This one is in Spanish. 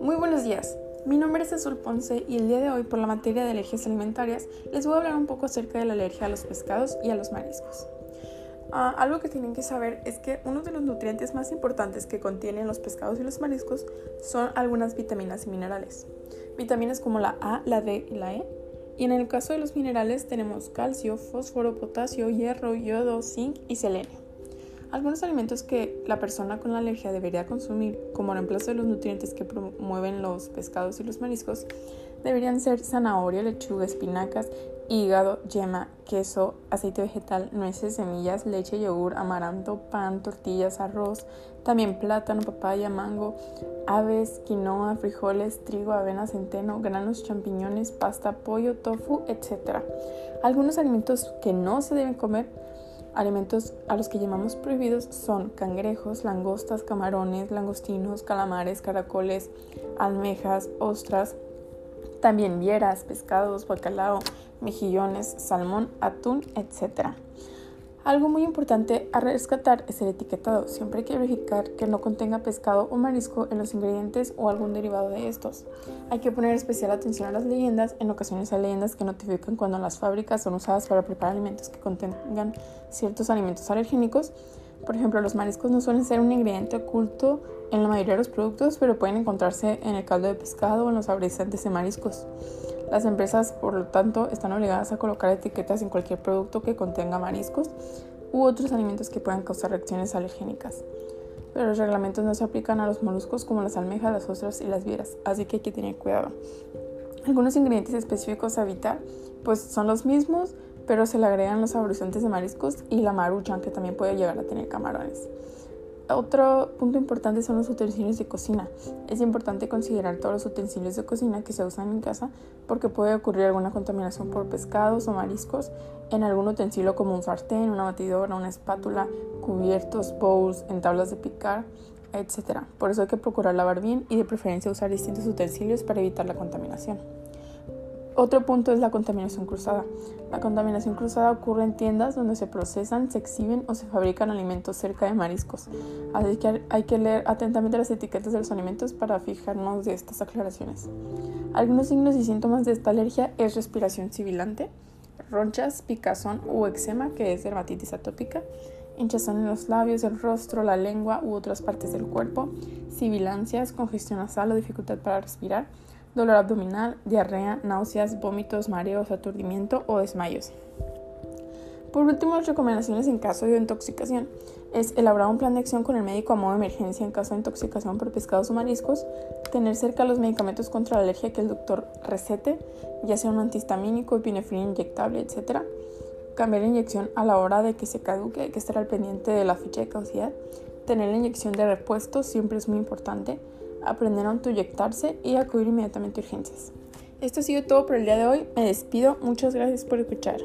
Muy buenos días. Mi nombre es Azul Ponce y el día de hoy, por la materia de alergias alimentarias, les voy a hablar un poco acerca de la alergia a los pescados y a los mariscos. Ah, algo que tienen que saber es que uno de los nutrientes más importantes que contienen los pescados y los mariscos son algunas vitaminas y minerales. Vitaminas como la A, la D y la E. Y en el caso de los minerales tenemos calcio, fósforo, potasio, hierro, yodo, zinc y selenio. Algunos alimentos que la persona con la alergia debería consumir como reemplazo de los nutrientes que promueven los pescados y los mariscos deberían ser zanahoria, lechuga, espinacas, hígado, yema, queso, aceite vegetal, nueces, semillas, leche, yogur, amaranto, pan, tortillas, arroz, también plátano, papaya, mango, aves, quinoa, frijoles, trigo, avena, centeno, granos, champiñones, pasta, pollo, tofu, etc. Algunos alimentos que no se deben comer Alimentos a los que llamamos prohibidos son cangrejos, langostas, camarones, langostinos, calamares, caracoles, almejas, ostras, también vieras, pescados, bacalao, mejillones, salmón, atún, etc. Algo muy importante a rescatar es el etiquetado. Siempre hay que verificar que no contenga pescado o marisco en los ingredientes o algún derivado de estos. Hay que poner especial atención a las leyendas. En ocasiones hay leyendas que notifican cuando las fábricas son usadas para preparar alimentos que contengan ciertos alimentos alergénicos. Por ejemplo, los mariscos no suelen ser un ingrediente oculto en la mayoría de los productos, pero pueden encontrarse en el caldo de pescado o en los saborizantes de mariscos. Las empresas, por lo tanto, están obligadas a colocar etiquetas en cualquier producto que contenga mariscos u otros alimentos que puedan causar reacciones alergénicas. Pero los reglamentos no se aplican a los moluscos como las almejas, las ostras y las vieras, así que hay que tener cuidado. Algunos ingredientes específicos a evitar pues son los mismos, pero se le agregan los saborizantes de mariscos y la maruchan que también puede llegar a tener camarones. Otro punto importante son los utensilios de cocina. Es importante considerar todos los utensilios de cocina que se usan en casa porque puede ocurrir alguna contaminación por pescados o mariscos en algún utensilio como un sartén, una batidora, una espátula, cubiertos, bowls, en tablas de picar, etc. Por eso hay que procurar lavar bien y de preferencia usar distintos utensilios para evitar la contaminación. Otro punto es la contaminación cruzada. La contaminación cruzada ocurre en tiendas donde se procesan, se exhiben o se fabrican alimentos cerca de mariscos. Así que hay que leer atentamente las etiquetas de los alimentos para fijarnos de estas aclaraciones. Algunos signos y síntomas de esta alergia es respiración sibilante, ronchas, picazón o eczema, que es dermatitis atópica, hinchazón en los labios, el rostro, la lengua u otras partes del cuerpo, sibilancias, congestión nasal o dificultad para respirar, dolor abdominal, diarrea, náuseas, vómitos, mareos, aturdimiento o desmayos. Por último, las recomendaciones en caso de intoxicación es elaborar un plan de acción con el médico a modo de emergencia en caso de intoxicación por pescados o mariscos, tener cerca los medicamentos contra la alergia que el doctor recete, ya sea un antihistamínico, epinefrina inyectable, etc. Cambiar la inyección a la hora de que se caduque, hay que estar al pendiente de la ficha de caducidad. Tener la inyección de repuesto siempre es muy importante aprender a autoinyectarse y acudir inmediatamente a urgencias. Esto ha sido todo por el día de hoy. Me despido. Muchas gracias por escuchar.